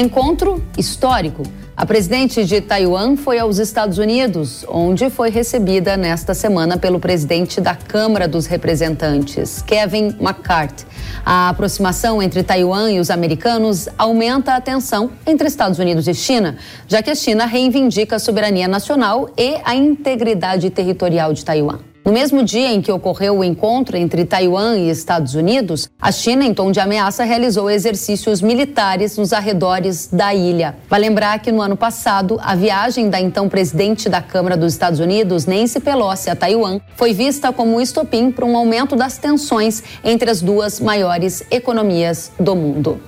Encontro histórico. A presidente de Taiwan foi aos Estados Unidos, onde foi recebida nesta semana pelo presidente da Câmara dos Representantes, Kevin McCarthy. A aproximação entre Taiwan e os americanos aumenta a tensão entre Estados Unidos e China, já que a China reivindica a soberania nacional e a integridade territorial de Taiwan. No mesmo dia em que ocorreu o encontro entre Taiwan e Estados Unidos, a China, em tom de ameaça, realizou exercícios militares nos arredores da ilha. Vai lembrar que no ano passado, a viagem da então presidente da Câmara dos Estados Unidos, Nancy Pelosi, a Taiwan, foi vista como um estopim para um aumento das tensões entre as duas maiores economias do mundo.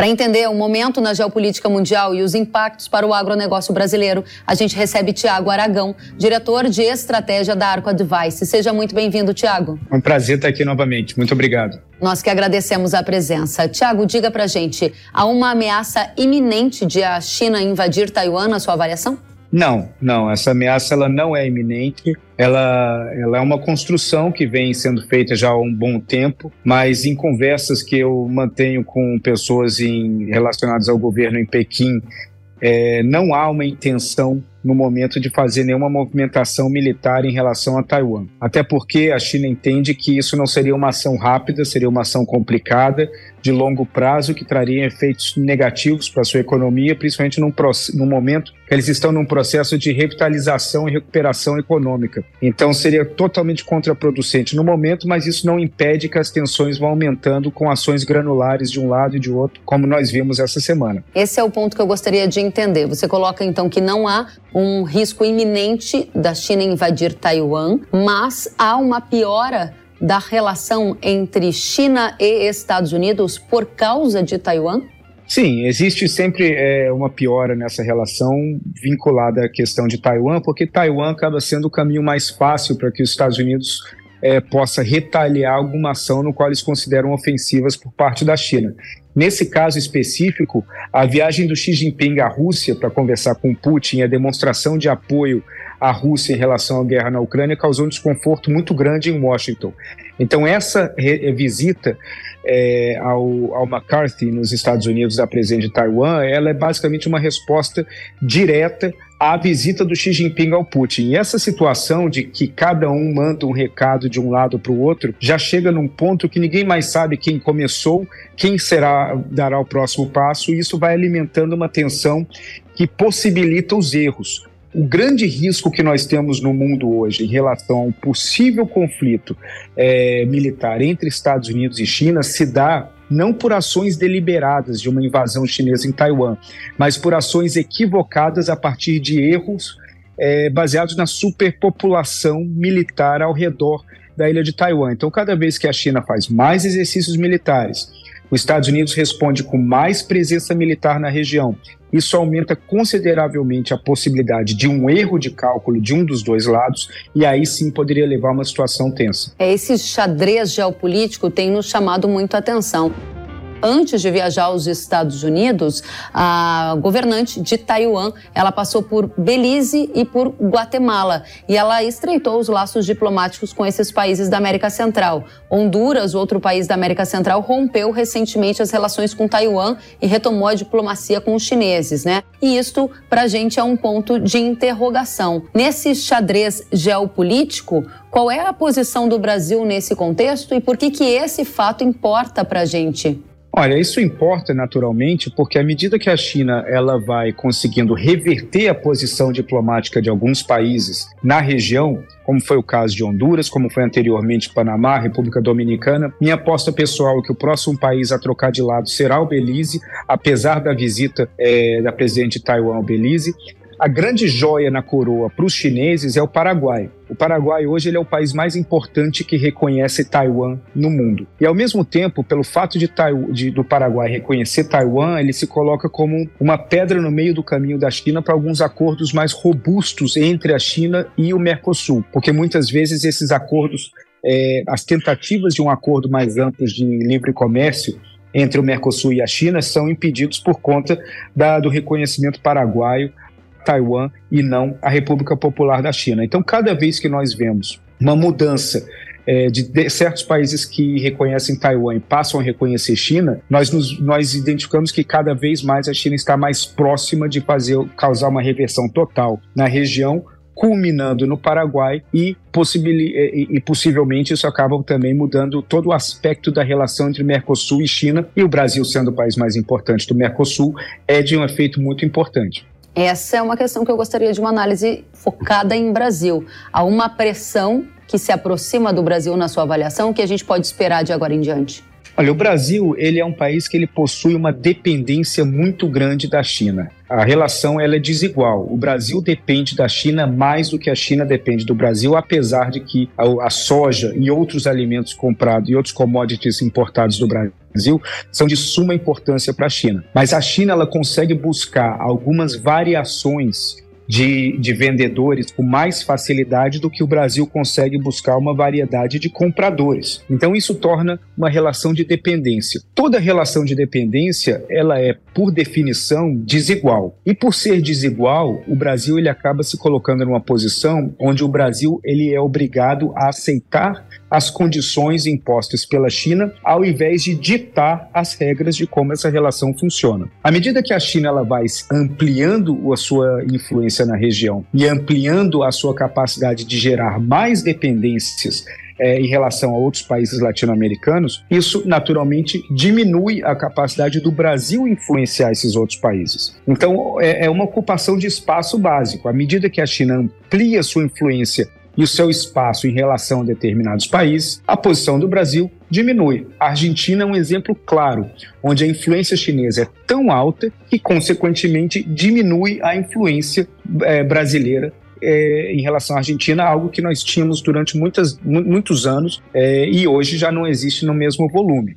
Para entender o momento na geopolítica mundial e os impactos para o agronegócio brasileiro, a gente recebe Tiago Aragão, diretor de estratégia da Arco Advice. Seja muito bem-vindo, Tiago. É um prazer estar aqui novamente. Muito obrigado. Nós que agradecemos a presença. Tiago, diga para gente, há uma ameaça iminente de a China invadir Taiwan na sua avaliação? Não, não. Essa ameaça ela não é iminente. Ela, ela é uma construção que vem sendo feita já há um bom tempo, mas em conversas que eu mantenho com pessoas em, relacionadas ao governo em Pequim, é, não há uma intenção no momento de fazer nenhuma movimentação militar em relação a Taiwan. Até porque a China entende que isso não seria uma ação rápida, seria uma ação complicada, de longo prazo, que traria efeitos negativos para a sua economia, principalmente num, num momento que eles estão num processo de revitalização e recuperação econômica. Então seria totalmente contraproducente no momento, mas isso não impede que as tensões vão aumentando com ações granulares de um lado e de outro, como nós vimos essa semana. Esse é o ponto que eu gostaria de entender. Você coloca então que não há um risco iminente da China invadir Taiwan, mas há uma piora da relação entre China e Estados Unidos por causa de Taiwan? Sim, existe sempre é, uma piora nessa relação vinculada à questão de Taiwan, porque Taiwan acaba sendo o caminho mais fácil para que os Estados Unidos é, possa retaliar alguma ação no qual eles consideram ofensivas por parte da China. Nesse caso específico, a viagem do Xi Jinping à Rússia para conversar com Putin a demonstração de apoio à Rússia em relação à guerra na Ucrânia causou um desconforto muito grande em Washington. Então, essa visita é, ao, ao, McCarthy nos Estados Unidos, da presidente de Taiwan, ela é basicamente uma resposta direta à visita do Xi Jinping ao Putin. E essa situação de que cada um manda um recado de um lado para o outro já chega num ponto que ninguém mais sabe quem começou, quem será dará o próximo passo, e isso vai alimentando uma tensão que possibilita os erros. O grande risco que nós temos no mundo hoje em relação a um possível conflito é, militar entre Estados Unidos e China se dá não por ações deliberadas de uma invasão chinesa em Taiwan, mas por ações equivocadas a partir de erros é, baseados na superpopulação militar ao redor da ilha de Taiwan. Então, cada vez que a China faz mais exercícios militares, os Estados Unidos responde com mais presença militar na região. Isso aumenta consideravelmente a possibilidade de um erro de cálculo de um dos dois lados, e aí sim poderia levar a uma situação tensa. É, esse xadrez geopolítico tem nos chamado muito a atenção antes de viajar aos Estados Unidos, a governante de Taiwan, ela passou por Belize e por Guatemala e ela estreitou os laços diplomáticos com esses países da América Central. Honduras, outro país da América Central, rompeu recentemente as relações com Taiwan e retomou a diplomacia com os chineses, né? E isto, para a gente, é um ponto de interrogação. Nesse xadrez geopolítico, qual é a posição do Brasil nesse contexto e por que, que esse fato importa para a gente? Olha, isso importa naturalmente porque à medida que a China ela vai conseguindo reverter a posição diplomática de alguns países na região, como foi o caso de Honduras, como foi anteriormente Panamá, República Dominicana, minha aposta pessoal é que o próximo país a trocar de lado será o Belize, apesar da visita é, da presidente de Taiwan ao Belize. A grande joia na coroa para os chineses é o Paraguai. O Paraguai hoje ele é o país mais importante que reconhece Taiwan no mundo. E ao mesmo tempo, pelo fato de, de, do Paraguai reconhecer Taiwan, ele se coloca como uma pedra no meio do caminho da China para alguns acordos mais robustos entre a China e o Mercosul, porque muitas vezes esses acordos, é, as tentativas de um acordo mais amplo de livre comércio entre o Mercosul e a China são impedidos por conta da, do reconhecimento paraguaio Taiwan e não a República Popular da China. Então, cada vez que nós vemos uma mudança é, de, de, certos países que reconhecem Taiwan e passam a reconhecer China, nós, nos, nós identificamos que cada vez mais a China está mais próxima de fazer causar uma reversão total na região, culminando no Paraguai e, e, e, possivelmente isso acaba também mudando todo o aspecto da relação entre Mercosul e China e o Brasil sendo o país mais importante do Mercosul é de um efeito muito importante. Essa é uma questão que eu gostaria de uma análise focada em Brasil. Há uma pressão que se aproxima do Brasil na sua avaliação que a gente pode esperar de agora em diante? Olha, o Brasil ele é um país que ele possui uma dependência muito grande da China. A relação ela é desigual. O Brasil depende da China mais do que a China depende do Brasil, apesar de que a, a soja e outros alimentos comprados e outros commodities importados do Brasil são de suma importância para a China. Mas a China ela consegue buscar algumas variações de, de vendedores com mais facilidade do que o Brasil consegue buscar uma variedade de compradores. Então isso torna uma relação de dependência. Toda relação de dependência, ela é por definição desigual. E por ser desigual, o Brasil ele acaba se colocando numa posição onde o Brasil ele é obrigado a aceitar as condições impostas pela China, ao invés de ditar as regras de como essa relação funciona. À medida que a China ela vai ampliando a sua influência na região e ampliando a sua capacidade de gerar mais dependências é, em relação a outros países latino-americanos, isso naturalmente diminui a capacidade do Brasil influenciar esses outros países. Então, é, é uma ocupação de espaço básico. À medida que a China amplia sua influência e o seu espaço em relação a determinados países, a posição do Brasil diminui. A Argentina é um exemplo claro, onde a influência chinesa é tão alta que, consequentemente, diminui a influência é, brasileira é, em relação à Argentina, algo que nós tínhamos durante muitas, muitos anos é, e hoje já não existe no mesmo volume.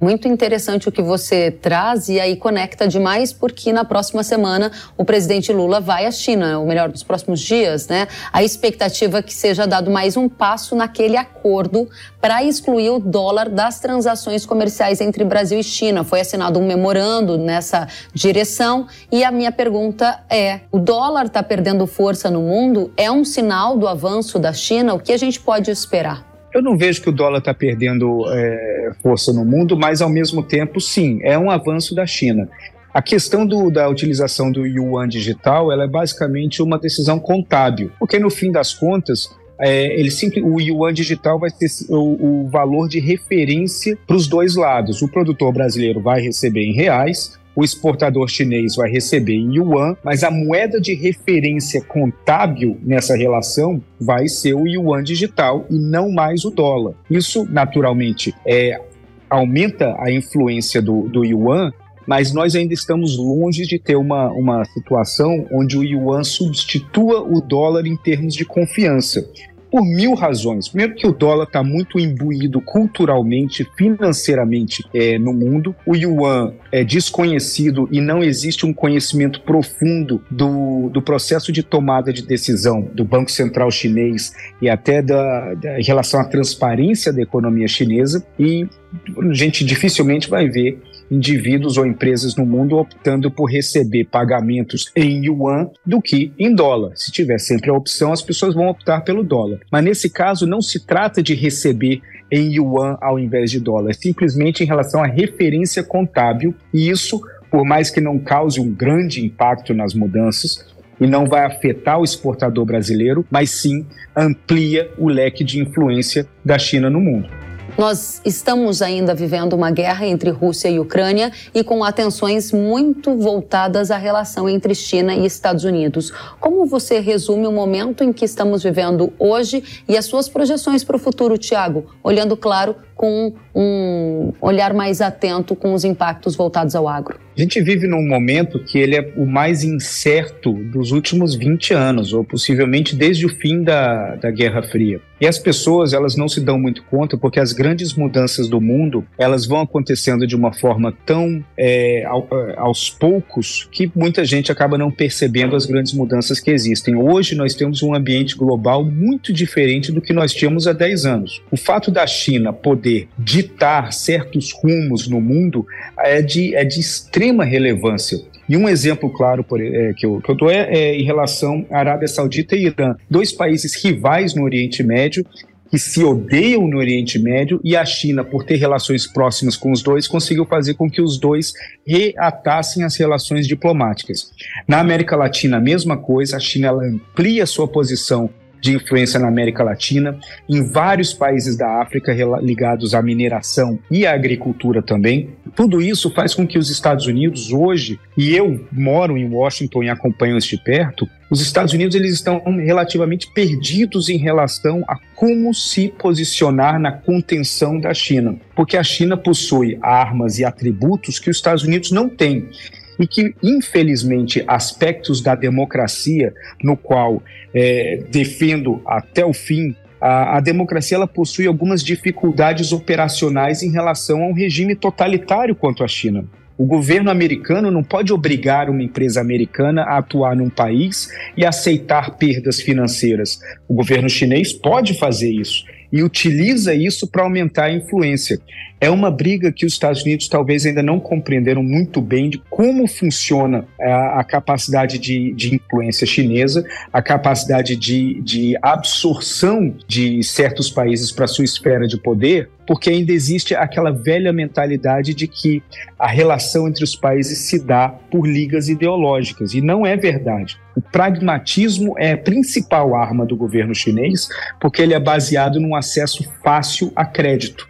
Muito interessante o que você traz e aí conecta demais porque na próxima semana o presidente Lula vai à China, ou melhor, nos próximos dias, né? A expectativa é que seja dado mais um passo naquele acordo para excluir o dólar das transações comerciais entre Brasil e China. Foi assinado um memorando nessa direção e a minha pergunta é: o dólar está perdendo força no mundo? É um sinal do avanço da China? O que a gente pode esperar? Eu não vejo que o dólar está perdendo é, força no mundo, mas ao mesmo tempo, sim, é um avanço da China. A questão do, da utilização do yuan digital ela é basicamente uma decisão contábil, porque no fim das contas, é, ele sempre, o yuan digital vai ter o, o valor de referência para os dois lados. O produtor brasileiro vai receber em reais, o exportador chinês vai receber em yuan, mas a moeda de referência contábil nessa relação vai ser o yuan digital e não mais o dólar. Isso, naturalmente, é, aumenta a influência do, do yuan, mas nós ainda estamos longe de ter uma, uma situação onde o yuan substitua o dólar em termos de confiança por mil razões. Primeiro que o dólar está muito imbuído culturalmente, financeiramente é, no mundo. O yuan é desconhecido e não existe um conhecimento profundo do, do processo de tomada de decisão do Banco Central chinês e até da, da em relação à transparência da economia chinesa. E a gente dificilmente vai ver indivíduos ou empresas no mundo optando por receber pagamentos em yuan do que em dólar. Se tiver sempre a opção, as pessoas vão optar pelo dólar. Mas nesse caso, não se trata de receber em yuan ao invés de dólar, é simplesmente em relação à referência contábil, e isso, por mais que não cause um grande impacto nas mudanças, e não vai afetar o exportador brasileiro, mas sim amplia o leque de influência da China no mundo. Nós estamos ainda vivendo uma guerra entre Rússia e Ucrânia e com atenções muito voltadas à relação entre China e Estados Unidos. Como você resume o momento em que estamos vivendo hoje e as suas projeções para o futuro, Tiago? Olhando, claro, com um olhar mais atento com os impactos voltados ao agro. A gente vive num momento que ele é o mais incerto dos últimos 20 anos, ou possivelmente desde o fim da, da Guerra Fria. E as pessoas, elas não se dão muito conta porque as grandes mudanças do mundo, elas vão acontecendo de uma forma tão é, é, aos poucos que muita gente acaba não percebendo as grandes mudanças que existem. Hoje nós temos um ambiente global muito diferente do que nós tínhamos há 10 anos. O fato da China poder ditar certos rumos no mundo é de, é de extrema relevância. E um exemplo claro por, é, que, eu, dou é, é em relação à Arábia Saudita e Irã, dois países rivais no Oriente Médio que se odeiam no Oriente Médio e a China, por ter relações próximas com os dois, conseguiu fazer com que os dois reatassem as relações diplomáticas. Na América Latina, a mesma coisa, a China amplia sua posição de influência na América Latina, em vários países da África ligados à mineração e à agricultura também. Tudo isso faz com que os Estados Unidos hoje, e eu moro em Washington e acompanho isso de perto, os Estados Unidos eles estão relativamente perdidos em relação a como se posicionar na contenção da China, porque a China possui armas e atributos que os Estados Unidos não têm e que, infelizmente, aspectos da democracia, no qual é, defendo até o fim, a, a, democracia ela possui algumas dificuldades operacionais em relação a um regime totalitário quanto a China. O governo americano não pode obrigar uma empresa americana a atuar num país e aceitar perdas financeiras. O governo chinês pode fazer isso e utiliza isso para aumentar a influência. É uma briga que os Estados Unidos talvez ainda não compreenderam muito bem de como funciona a, a capacidade de, de, influência chinesa, a capacidade de, de absorção de certos países para sua esfera de poder, porque ainda existe aquela velha mentalidade de que a relação entre os países se dá por ligas ideológicas, e não é verdade. O pragmatismo é a principal arma do governo chinês, porque ele é baseado num acesso fácil a crédito.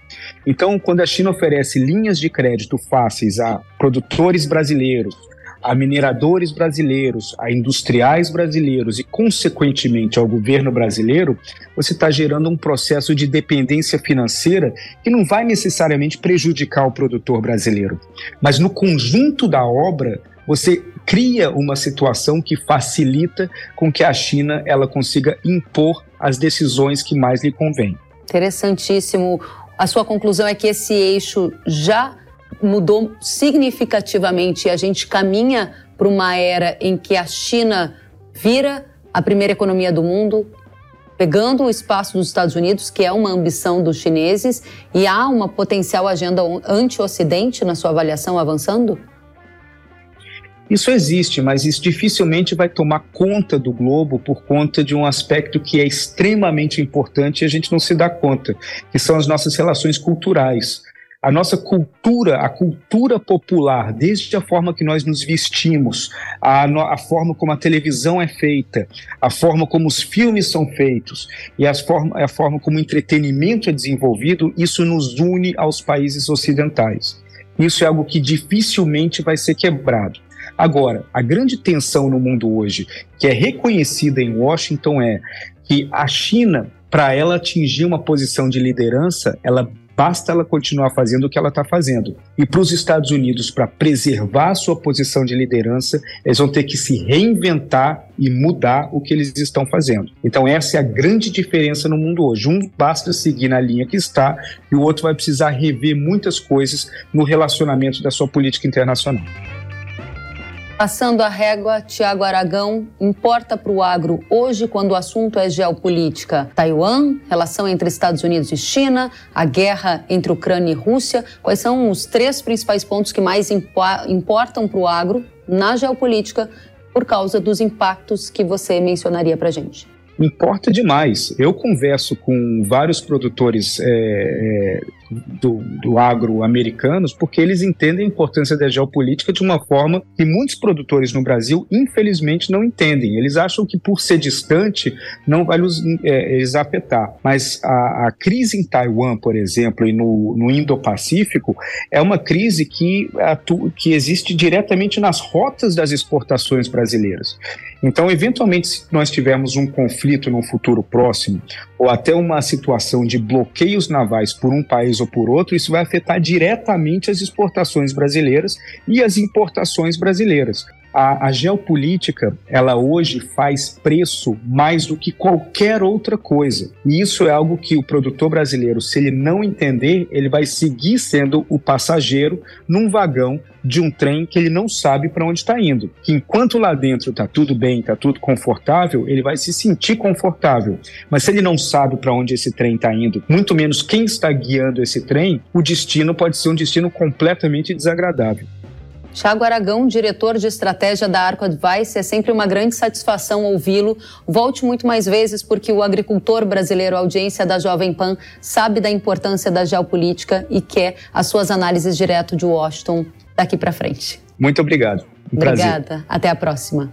Então, quando a China oferece linhas de crédito fáceis a produtores brasileiros, a mineradores brasileiros, a industriais brasileiros e, consequentemente, ao governo brasileiro, você está gerando um processo de dependência financeira que não vai necessariamente prejudicar o produtor brasileiro. Mas no conjunto da obra, você cria uma situação que facilita com que a China ela consiga impor as decisões que mais lhe convêm. Interessantíssimo a sua conclusão é que esse eixo já mudou significativamente e a gente caminha para uma era em que a China vira a primeira economia do mundo, pegando o espaço dos Estados Unidos, que é uma ambição dos chineses, e há uma potencial agenda anti-Ocidente na sua avaliação avançando? Isso existe, mas isso dificilmente vai tomar conta do globo por conta de um aspecto que é extremamente importante e a gente não se dá conta, que são as nossas relações culturais. A nossa cultura, a cultura popular, desde a forma que nós nos vestimos, a, a forma como a televisão é feita, a forma como os filmes são feitos e as forma, a forma como o entretenimento é desenvolvido, isso nos une aos países ocidentais. Isso é algo que dificilmente vai ser quebrado. Agora, a grande tensão no mundo hoje, que é reconhecida em Washington, é que a China, para ela atingir uma posição de liderança, ela basta ela continuar fazendo o que ela está fazendo. E para os Estados Unidos, para preservar a sua posição de liderança, eles vão ter que se reinventar e mudar o que eles estão fazendo. Então, essa é a grande diferença no mundo hoje. Um basta seguir na linha que está e o outro vai precisar rever muitas coisas no relacionamento da sua política internacional. Passando a régua, Tiago Aragão, importa para o agro hoje, quando o assunto é geopolítica, Taiwan, relação entre Estados Unidos e China, a guerra entre Ucrânia e Rússia. Quais são os três principais pontos que mais importam para o agro na geopolítica por causa dos impactos que você mencionaria para a gente? Importa demais. Eu converso com vários produtores é, é, do, do agro americanos porque eles entendem a importância da geopolítica de uma forma que muitos produtores no Brasil, infelizmente, não entendem. Eles acham que por ser distante não vai nos é, afetar. Mas a, a, crise em Taiwan, por exemplo, e no, no Indo-Pacífico, é uma crise que, que existe diretamente nas rotas das exportações brasileiras. Então, eventualmente, se nós tivermos um conflito no futuro próximo, ou até uma situação de bloqueios navais por um país ou por outro, isso vai afetar diretamente as exportações brasileiras e as importações brasileiras. A, a, geopolítica, ela hoje faz preço mais do que qualquer outra coisa. E isso é algo que o produtor brasileiro, se ele não entender, ele vai seguir sendo o passageiro num vagão de um trem que ele não sabe para onde está indo. Que enquanto lá dentro está tudo bem, está tudo confortável, ele vai se sentir confortável. Mas se ele não sabe para onde esse trem está indo, muito menos quem está guiando esse trem, o destino pode ser um destino completamente desagradável. Tiago Aragão, diretor de estratégia da Arco Advice, é sempre uma grande satisfação ouvi-lo. Volte muito mais vezes, porque o agricultor brasileiro, audiência da Jovem Pan, sabe da importância da geopolítica e quer as suas análises direto de Washington daqui para frente. Muito obrigado. Um Obrigada. Prazer. Até a próxima.